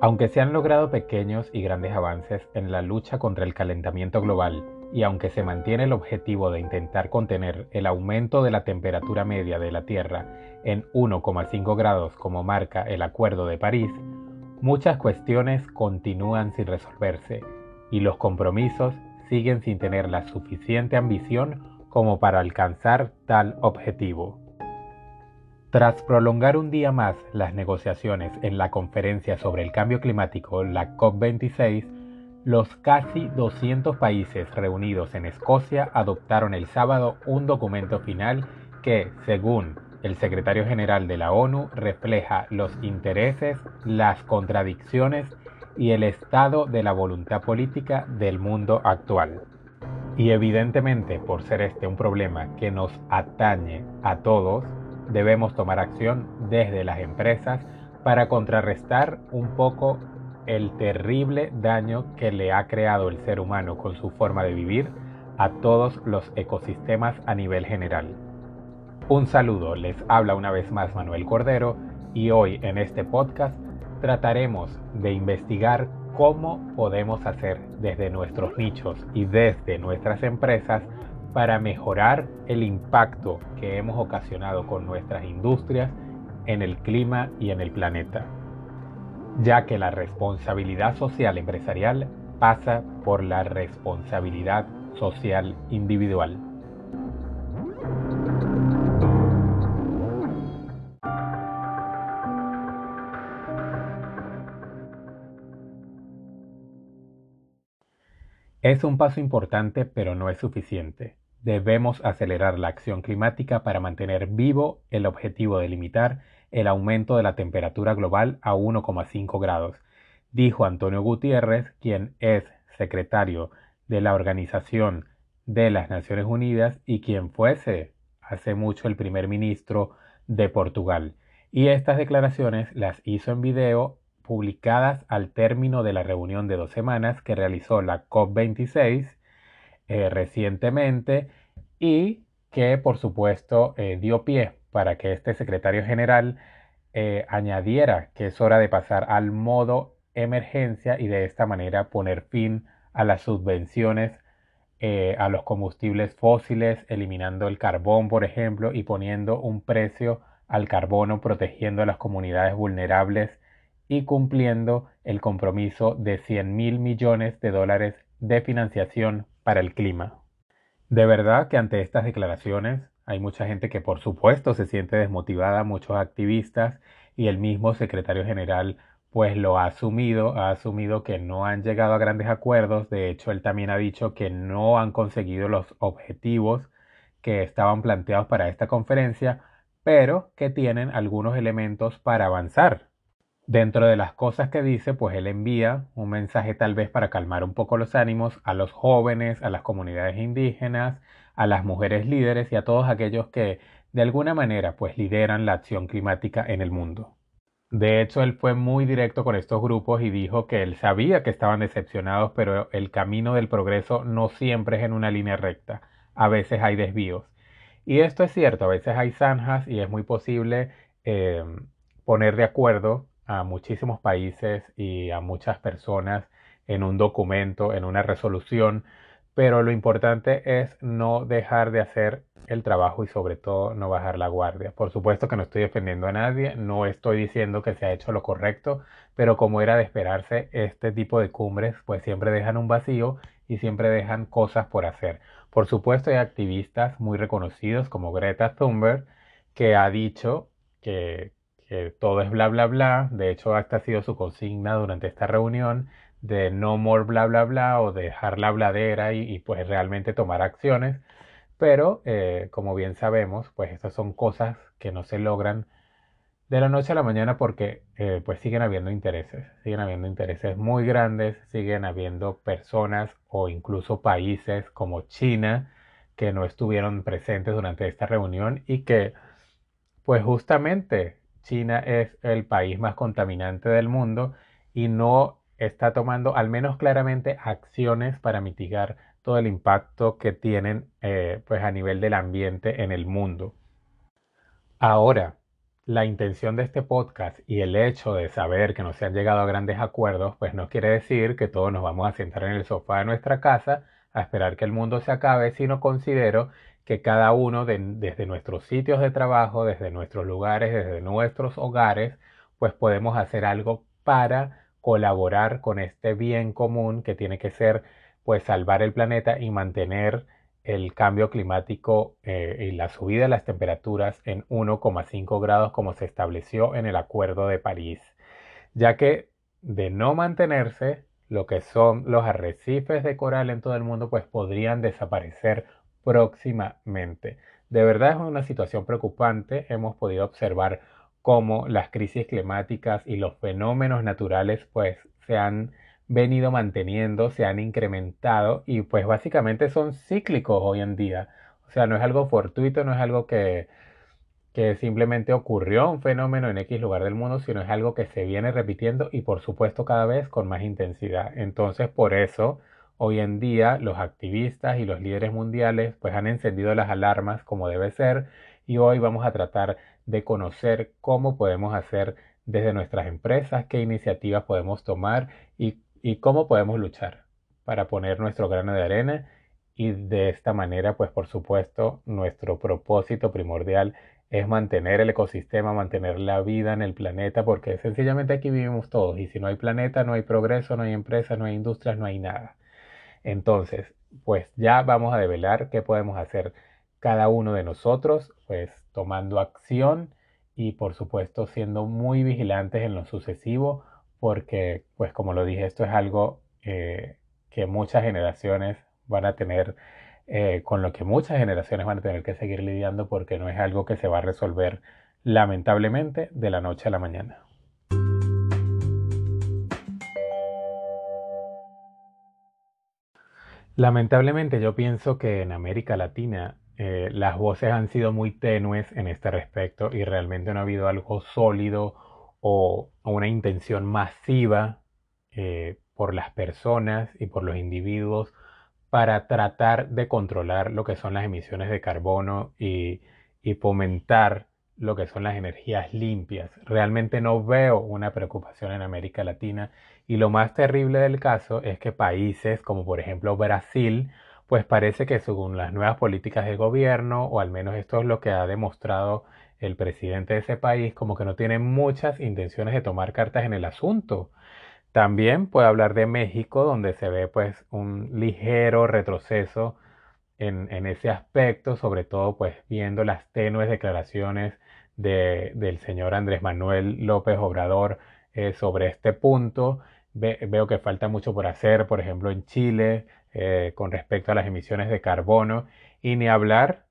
Aunque se han logrado pequeños y grandes avances en la lucha contra el calentamiento global y aunque se mantiene el objetivo de intentar contener el aumento de la temperatura media de la Tierra en 1,5 grados como marca el Acuerdo de París, muchas cuestiones continúan sin resolverse y los compromisos siguen sin tener la suficiente ambición como para alcanzar tal objetivo. Tras prolongar un día más las negociaciones en la conferencia sobre el cambio climático, la COP26, los casi 200 países reunidos en Escocia adoptaron el sábado un documento final que, según el secretario general de la ONU, refleja los intereses, las contradicciones y el estado de la voluntad política del mundo actual. Y evidentemente, por ser este un problema que nos atañe a todos, debemos tomar acción desde las empresas para contrarrestar un poco el terrible daño que le ha creado el ser humano con su forma de vivir a todos los ecosistemas a nivel general. Un saludo, les habla una vez más Manuel Cordero y hoy en este podcast trataremos de investigar cómo podemos hacer desde nuestros nichos y desde nuestras empresas para mejorar el impacto que hemos ocasionado con nuestras industrias en el clima y en el planeta, ya que la responsabilidad social empresarial pasa por la responsabilidad social individual. Es un paso importante, pero no es suficiente. Debemos acelerar la acción climática para mantener vivo el objetivo de limitar el aumento de la temperatura global a 1,5 grados, dijo Antonio Gutiérrez, quien es secretario de la Organización de las Naciones Unidas y quien fuese hace mucho el primer ministro de Portugal. Y estas declaraciones las hizo en video publicadas al término de la reunión de dos semanas que realizó la COP26 eh, recientemente y que por supuesto eh, dio pie para que este secretario general eh, añadiera que es hora de pasar al modo emergencia y de esta manera poner fin a las subvenciones a los combustibles fósiles, eliminando el carbón, por ejemplo, y poniendo un precio al carbono, protegiendo a las comunidades vulnerables y cumpliendo el compromiso de 100 mil millones de dólares de financiación para el clima. De verdad que ante estas declaraciones hay mucha gente que por supuesto se siente desmotivada, muchos activistas y el mismo secretario general pues lo ha asumido, ha asumido que no han llegado a grandes acuerdos, de hecho él también ha dicho que no han conseguido los objetivos que estaban planteados para esta conferencia, pero que tienen algunos elementos para avanzar. Dentro de las cosas que dice, pues él envía un mensaje tal vez para calmar un poco los ánimos a los jóvenes, a las comunidades indígenas, a las mujeres líderes y a todos aquellos que de alguna manera pues lideran la acción climática en el mundo. De hecho, él fue muy directo con estos grupos y dijo que él sabía que estaban decepcionados, pero el camino del progreso no siempre es en una línea recta. A veces hay desvíos. Y esto es cierto, a veces hay zanjas y es muy posible eh, poner de acuerdo a muchísimos países y a muchas personas en un documento, en una resolución, pero lo importante es no dejar de hacer el trabajo y sobre todo no bajar la guardia. Por supuesto que no estoy defendiendo a nadie, no estoy diciendo que se ha hecho lo correcto, pero como era de esperarse, este tipo de cumbres pues siempre dejan un vacío y siempre dejan cosas por hacer. Por supuesto hay activistas muy reconocidos como Greta Thunberg que ha dicho que, que todo es bla bla bla. De hecho, esta ha sido su consigna durante esta reunión de no more bla bla bla o dejar la bladera y, pues realmente tomar acciones. Pero eh, como bien sabemos, pues estas son cosas que no se logran de la noche a la mañana porque eh, pues siguen habiendo intereses, siguen habiendo intereses muy grandes, siguen habiendo personas o incluso países como China que no estuvieron presentes durante esta reunión y que pues justamente China es el país más contaminante del mundo y no está tomando, al menos claramente, acciones para mitigar todo el impacto que tienen eh, pues a nivel del ambiente en el mundo. Ahora, la intención de este podcast y el hecho de saber que no se han llegado a grandes acuerdos, pues no quiere decir que todos nos vamos a sentar en el sofá de nuestra casa a esperar que el mundo se acabe, sino considero que cada uno desde nuestros sitios de trabajo, desde nuestros lugares, desde nuestros hogares, pues podemos hacer algo para colaborar con este bien común que tiene que ser pues salvar el planeta y mantener el cambio climático eh, y la subida de las temperaturas en 1,5 grados como se estableció en el Acuerdo de París, ya que de no mantenerse, lo que son los arrecifes de coral en todo el mundo pues podrían desaparecer próximamente. De verdad es una situación preocupante. Hemos podido observar cómo las crisis climáticas y los fenómenos naturales pues se han venido manteniendo, se han incrementado y pues básicamente son cíclicos hoy en día. O sea, no es algo fortuito, no es algo que, que simplemente ocurrió un fenómeno en X lugar del mundo, sino es algo que se viene repitiendo y por supuesto cada vez con más intensidad. Entonces, por eso, hoy en día los activistas y los líderes mundiales pues han encendido las alarmas como debe ser y hoy vamos a tratar de conocer cómo podemos hacer desde nuestras empresas, qué iniciativas podemos tomar y y cómo podemos luchar para poner nuestro grano de arena y de esta manera, pues por supuesto, nuestro propósito primordial es mantener el ecosistema, mantener la vida en el planeta, porque sencillamente aquí vivimos todos y si no hay planeta, no hay progreso, no hay empresas, no hay industrias, no hay nada. Entonces, pues ya vamos a develar qué podemos hacer cada uno de nosotros, pues tomando acción y por supuesto siendo muy vigilantes en lo sucesivo porque, pues como lo dije, esto es algo eh, que muchas generaciones van a tener, eh, con lo que muchas generaciones van a tener que seguir lidiando porque no es algo que se va a resolver lamentablemente de la noche a la mañana. Lamentablemente yo pienso que en América Latina eh, las voces han sido muy tenues en este respecto y realmente no ha habido algo sólido o, una intención masiva eh, por las personas y por los individuos para tratar de controlar lo que son las emisiones de carbono y, y fomentar lo que son las energías limpias. Realmente no veo una preocupación en América Latina y lo más terrible del caso es que países como por ejemplo Brasil, pues parece que según las nuevas políticas del gobierno, o al menos esto es lo que ha demostrado el presidente de ese país como que no tiene muchas intenciones de tomar cartas en el asunto. También puede hablar de México, donde se ve pues un ligero retroceso en, ese aspecto, sobre todo pues viendo las tenues declaraciones del señor Andrés Manuel López Obrador eh, sobre este punto. Veo que falta mucho por hacer, por ejemplo, en Chile, eh, con respecto a las emisiones de carbono, y ni hablar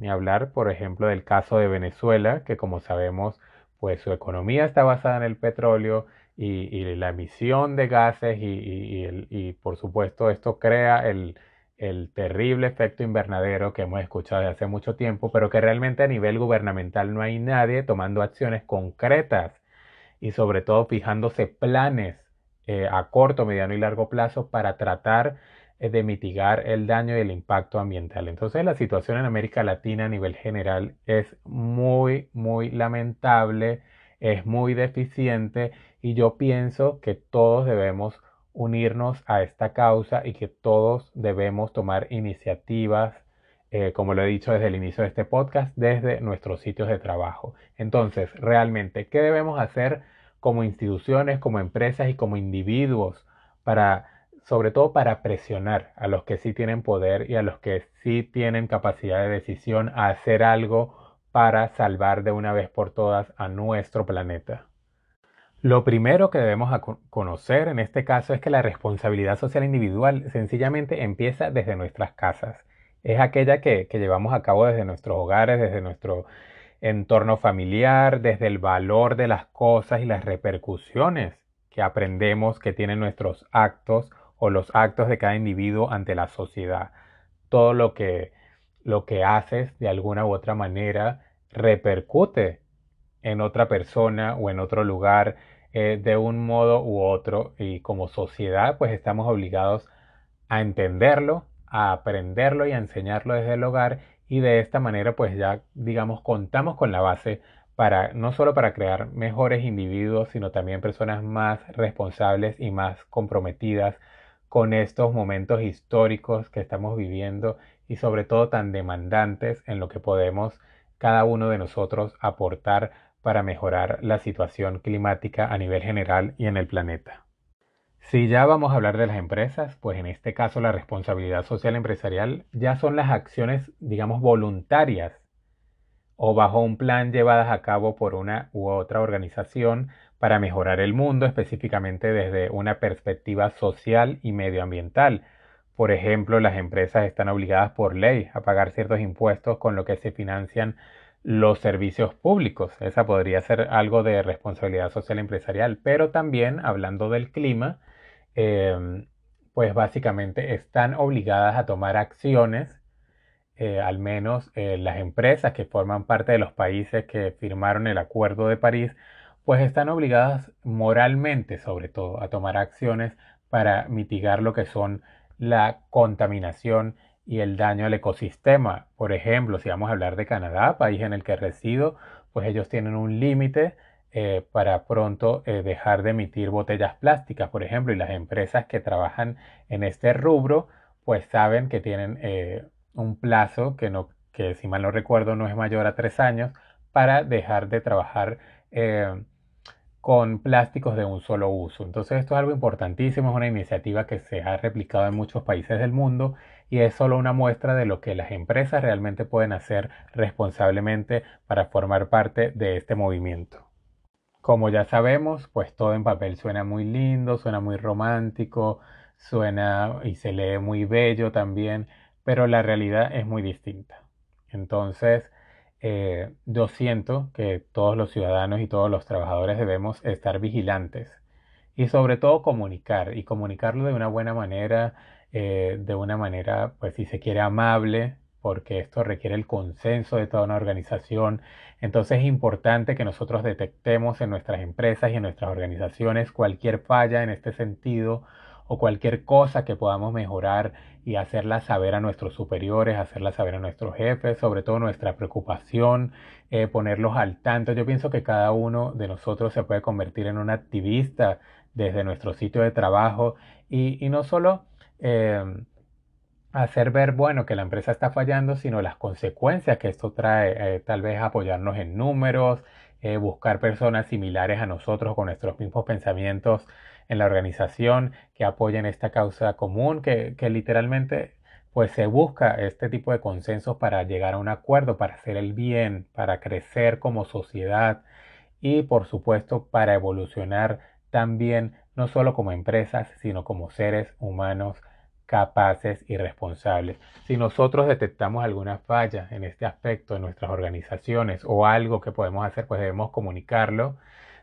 ni hablar, por ejemplo, del caso de Venezuela, que como sabemos, pues su economía está basada en el petróleo y, la emisión de gases y, por supuesto esto crea el, el terrible efecto invernadero que hemos escuchado desde hace mucho tiempo, pero que realmente a nivel gubernamental no hay nadie tomando acciones concretas y sobre todo fijándose planes eh, a corto, mediano y largo plazo para tratar de mitigar el daño y el impacto ambiental. Entonces la situación en América Latina a nivel general es muy, muy lamentable, es muy deficiente y yo pienso que todos debemos unirnos a esta causa y que todos debemos tomar iniciativas, eh, como lo he dicho desde el inicio de este podcast, desde nuestros sitios de trabajo. Entonces, realmente, ¿qué debemos hacer como instituciones, como empresas y como individuos para sobre todo para presionar a los que sí tienen poder y a los que sí tienen capacidad de decisión a hacer algo para salvar de una vez por todas a nuestro planeta. Lo primero que debemos conocer en este caso es que la responsabilidad social individual sencillamente empieza desde nuestras casas. Es aquella que, que llevamos a cabo desde nuestros hogares, desde nuestro entorno familiar, desde el valor de las cosas y las repercusiones que aprendemos que tienen nuestros actos o los actos de cada individuo ante la sociedad. Todo lo que, lo que haces de alguna u otra manera repercute en otra persona o en otro lugar eh, de un modo u otro y como sociedad pues estamos obligados a entenderlo, a aprenderlo y a enseñarlo desde el hogar y de esta manera pues ya digamos contamos con la base para no solo para crear mejores individuos, sino también personas más responsables y más comprometidas con estos momentos históricos que estamos viviendo y sobre todo tan demandantes en lo que podemos cada uno de nosotros aportar para mejorar la situación climática a nivel general y en el planeta. Si ya vamos a hablar de las empresas, pues en este caso la responsabilidad social empresarial ya son las acciones, digamos, voluntarias o bajo un plan llevadas a cabo por una u otra organización para mejorar el mundo, específicamente desde una perspectiva social y medioambiental. Por ejemplo, las empresas están obligadas por ley a pagar ciertos impuestos con lo que se financian los servicios públicos. Esa podría ser algo de responsabilidad social empresarial, pero también hablando del clima, em, pues básicamente están obligadas a tomar acciones eh, al menos eh, las empresas que forman parte de los países que firmaron el Acuerdo de París, pues están obligadas moralmente, sobre todo, a tomar acciones para mitigar lo que son la contaminación y el daño al ecosistema. Por ejemplo, si vamos a hablar de Canadá, país en el que resido, pues ellos tienen un límite eh, para pronto dejar de emitir botellas plásticas, por ejemplo, y las empresas que trabajan en este rubro, pues saben que tienen un plazo que, no, que si mal no recuerdo no es mayor a tres años para dejar de trabajar eh, con plásticos de un solo uso. Entonces esto es algo importantísimo, es una iniciativa que se ha replicado en muchos países del mundo y es solo una muestra de lo que las empresas realmente pueden hacer responsablemente para formar parte de este movimiento. Como ya sabemos, pues todo en papel suena muy lindo, suena muy romántico, suena y se lee muy bello también, pero la realidad es muy distinta. Entonces, eh, yo siento que todos los ciudadanos y todos los trabajadores debemos estar vigilantes y sobre todo comunicar y comunicarlo de una buena manera, eh, de una manera, pues si se quiere, amable, porque esto requiere el consenso de toda una organización. Entonces es importante que nosotros detectemos en nuestras empresas y en nuestras organizaciones cualquier falla en este sentido o cualquier cosa que podamos mejorar y hacerla saber a nuestros superiores, hacerla saber a nuestros jefes, sobre todo nuestra preocupación, eh, ponerlos al tanto. Yo pienso que cada uno de nosotros se puede convertir en un activista desde nuestro sitio de trabajo y, no solo eh, hacer ver, bueno, que la empresa está fallando, sino las consecuencias que esto trae, eh, tal vez apoyarnos en números, buscar personas similares a nosotros con nuestros mismos pensamientos en la organización que apoyen esta causa común, que, literalmente pues se busca este tipo de consensos para llegar a un acuerdo, para hacer el bien, para crecer como sociedad y por supuesto para evolucionar también no solo como empresas, sino como seres humanos capaces y responsables. Si nosotros detectamos alguna falla en este aspecto en nuestras organizaciones o algo que podemos hacer, pues debemos comunicarlo,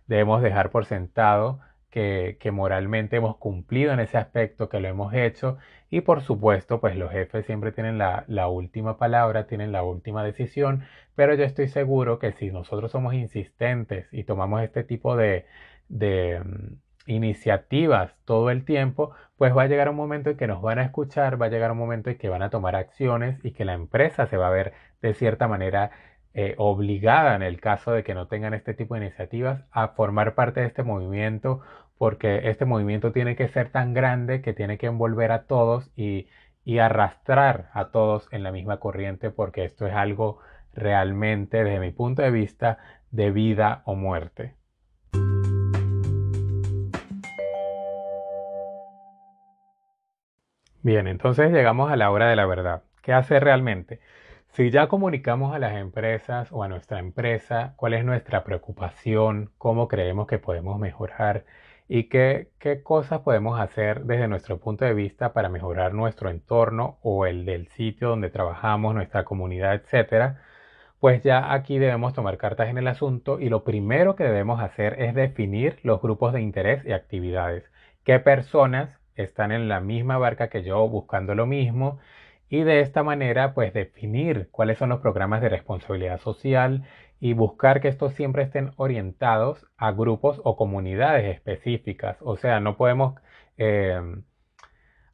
debemos dejar por sentado que, moralmente hemos cumplido en ese aspecto, que lo hemos hecho y por supuesto pues los jefes siempre tienen la, última palabra, tienen la última decisión, pero yo estoy seguro que si nosotros somos insistentes y tomamos este tipo de, de mm, iniciativas todo el tiempo, pues va a llegar un momento en que nos van a escuchar, va a llegar un momento en que van a tomar acciones y que la empresa se va a ver de cierta manera eh, obligada en el caso de que no tengan este tipo de iniciativas a formar parte de este movimiento porque este movimiento tiene que ser tan grande que tiene que envolver a todos y, y arrastrar a todos en la misma corriente porque esto es algo realmente desde mi punto de vista de vida o muerte. Bien, entonces llegamos a la hora de la verdad. ¿Qué hacer realmente? Si ya comunicamos a las empresas o a nuestra empresa cuál es nuestra preocupación, cómo creemos que podemos mejorar y qué, qué cosas podemos hacer desde nuestro punto de vista para mejorar nuestro entorno o el del sitio donde trabajamos, nuestra comunidad, etcétera, pues ya aquí debemos tomar cartas en el asunto y lo primero que debemos hacer es definir los grupos de interés y actividades. ¿Qué personas están en la misma barca que yo buscando lo mismo? y de esta manera pues definir cuáles son los programas de responsabilidad social y buscar que estos siempre estén orientados a grupos o comunidades específicas. O sea, no podemos eh,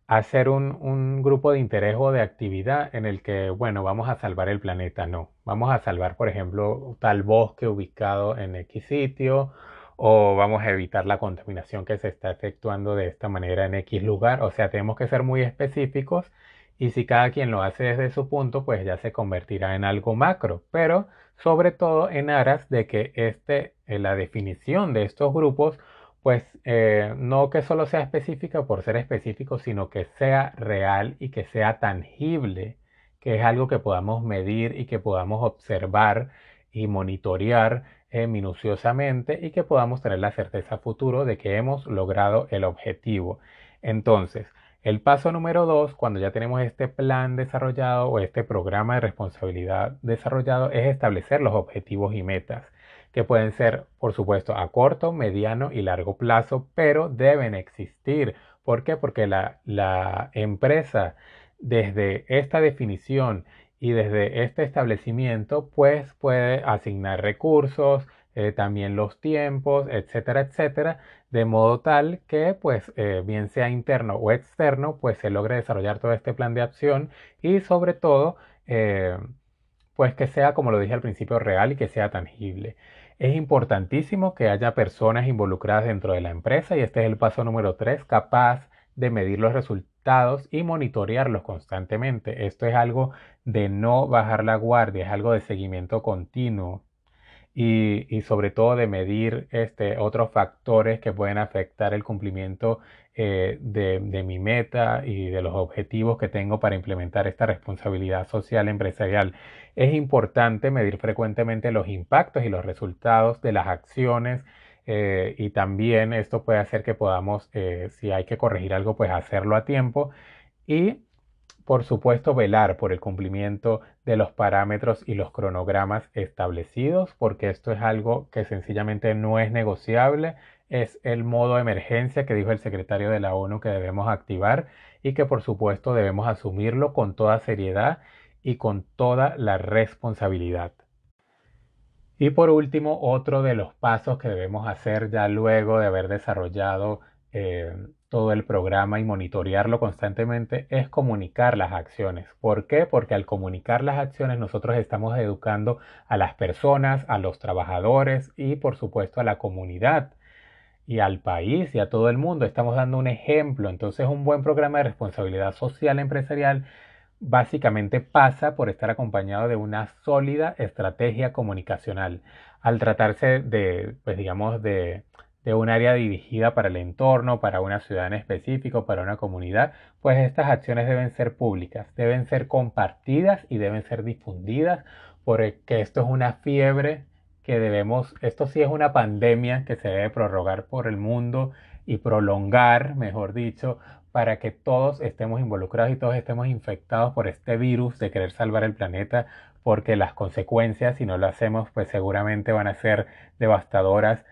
hacer un, un, grupo de interés o de actividad en el que, bueno, vamos a salvar el planeta, no. Vamos a salvar, por ejemplo, tal bosque ubicado en X sitio o vamos a evitar la contaminación que se está efectuando de esta manera en X lugar. O sea, tenemos que ser muy específicos y si cada quien lo hace desde su punto, pues ya se convertirá en algo macro. Pero sobre todo en aras de que este, eh, la definición de estos grupos pues eh, no que solo sea específica por ser específico, sino que sea real y que sea tangible, que es algo que podamos medir y que podamos observar y monitorear eh, minuciosamente y que podamos tener la certeza futuro de que hemos logrado el objetivo. Entonces, el paso número dos, cuando ya tenemos este plan desarrollado o este programa de responsabilidad desarrollado, es establecer los objetivos y metas que pueden ser, por supuesto, a corto, mediano y largo plazo, pero deben existir. ¿Por qué? Porque la, la empresa, desde esta definición y desde este establecimiento, pues puede asignar recursos, eh, también los tiempos, etcétera, etcétera, de modo tal que, pues, eh, bien sea interno o externo, pues se logre desarrollar todo este plan de acción y sobre todo, eh, pues que sea, como lo dije al principio, real y que sea tangible. Es importantísimo que haya personas involucradas dentro de la empresa y este es el paso número 3, capaz de medir los resultados y monitorearlos constantemente. Esto es algo de no bajar la guardia, es algo de seguimiento continuo y, sobre todo de medir este, otros factores que pueden afectar el cumplimiento eh, de, de, mi meta y de los objetivos que tengo para implementar esta responsabilidad social empresarial. Es importante medir frecuentemente los impactos y los resultados de las acciones eh, y también esto puede hacer que podamos, eh, si hay que corregir algo, pues hacerlo a tiempo y por supuesto, velar por el cumplimiento de los parámetros y los cronogramas establecidos, porque esto es algo que sencillamente no es negociable. Es el modo de emergencia que dijo el secretario de la ONU que debemos activar y que por supuesto debemos asumirlo con toda seriedad y con toda la responsabilidad. Y por último, otro de los pasos que debemos hacer ya luego de haber desarrollado eh, todo el programa y monitorearlo constantemente es comunicar las acciones. ¿Por qué? Porque al comunicar las acciones nosotros estamos educando a las personas, a los trabajadores y por supuesto a la comunidad y al país y a todo el mundo. Estamos dando un ejemplo. Entonces un buen programa de responsabilidad social empresarial básicamente pasa por estar acompañado de una sólida estrategia comunicacional. Al tratarse de, pues digamos, de de un área dirigida para el entorno, para una ciudad en específico, para una comunidad, pues estas acciones deben ser públicas, deben ser compartidas y deben ser difundidas, porque esto es una fiebre que debemos, esto sí es una pandemia que se debe prorrogar por el mundo y prolongar, mejor dicho, para que todos estemos involucrados y todos estemos infectados por este virus de querer salvar el planeta, porque las consecuencias, si no lo hacemos, pues seguramente van a ser devastadoras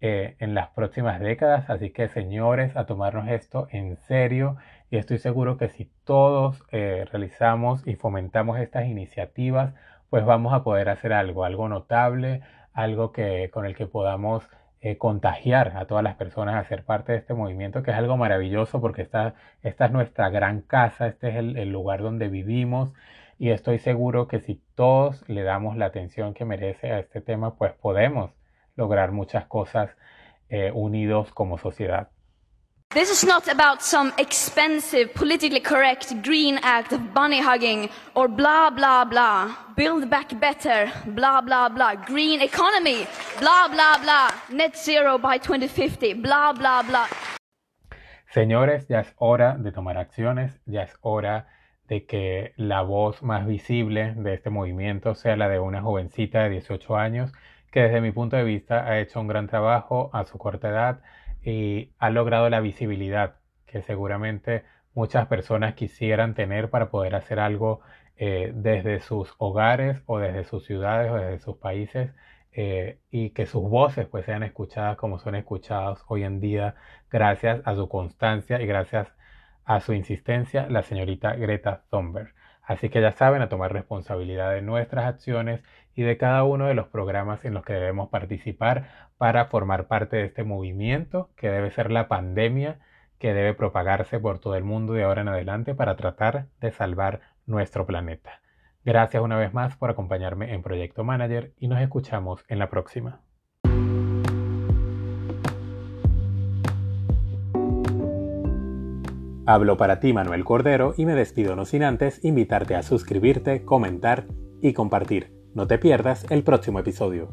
eh, en las próximas décadas. Así que señores, a tomarnos esto en serio y estoy seguro que si todos eh, realizamos y fomentamos estas iniciativas, pues vamos a poder hacer algo, algo notable, algo que, con el que podamos eh, contagiar a todas las personas a ser parte de este movimiento, que es algo maravilloso porque esta, esta es nuestra gran casa, este es el, lugar donde vivimos y estoy seguro que si todos le damos la atención que merece a este tema, pues podemos lograr muchas cosas eh, unidos como sociedad. This is not about some expensive, politically correct green act of bunny hugging or blah blah blah. Build back better, blah blah blah. Green economy, blah blah blah. Net zero by 2050, blah blah blah. Señores, ya es hora de tomar acciones, ya es hora de que la voz más visible de este movimiento sea la de una jovencita de 18 años que desde mi punto de vista ha hecho un gran trabajo a su corta edad y ha logrado la visibilidad que seguramente muchas personas quisieran tener para poder hacer algo eh, desde sus hogares o desde sus ciudades o desde sus países eh, y que sus voces pues sean escuchadas como son escuchadas hoy en día gracias a su constancia y gracias a su insistencia la señorita Greta Thunberg. Así que ya saben, a tomar responsabilidad de nuestras acciones y de cada uno de los programas en los que debemos participar para formar parte de este movimiento que debe ser la pandemia que debe propagarse por todo el mundo de ahora en adelante para tratar de salvar nuestro planeta. Gracias una vez más por acompañarme en Proyecto Manager y nos escuchamos en la próxima. Hablo para ti Manuel Cordero y me despido no sin antes invitarte a suscribirte, comentar y compartir. No te pierdas el próximo episodio.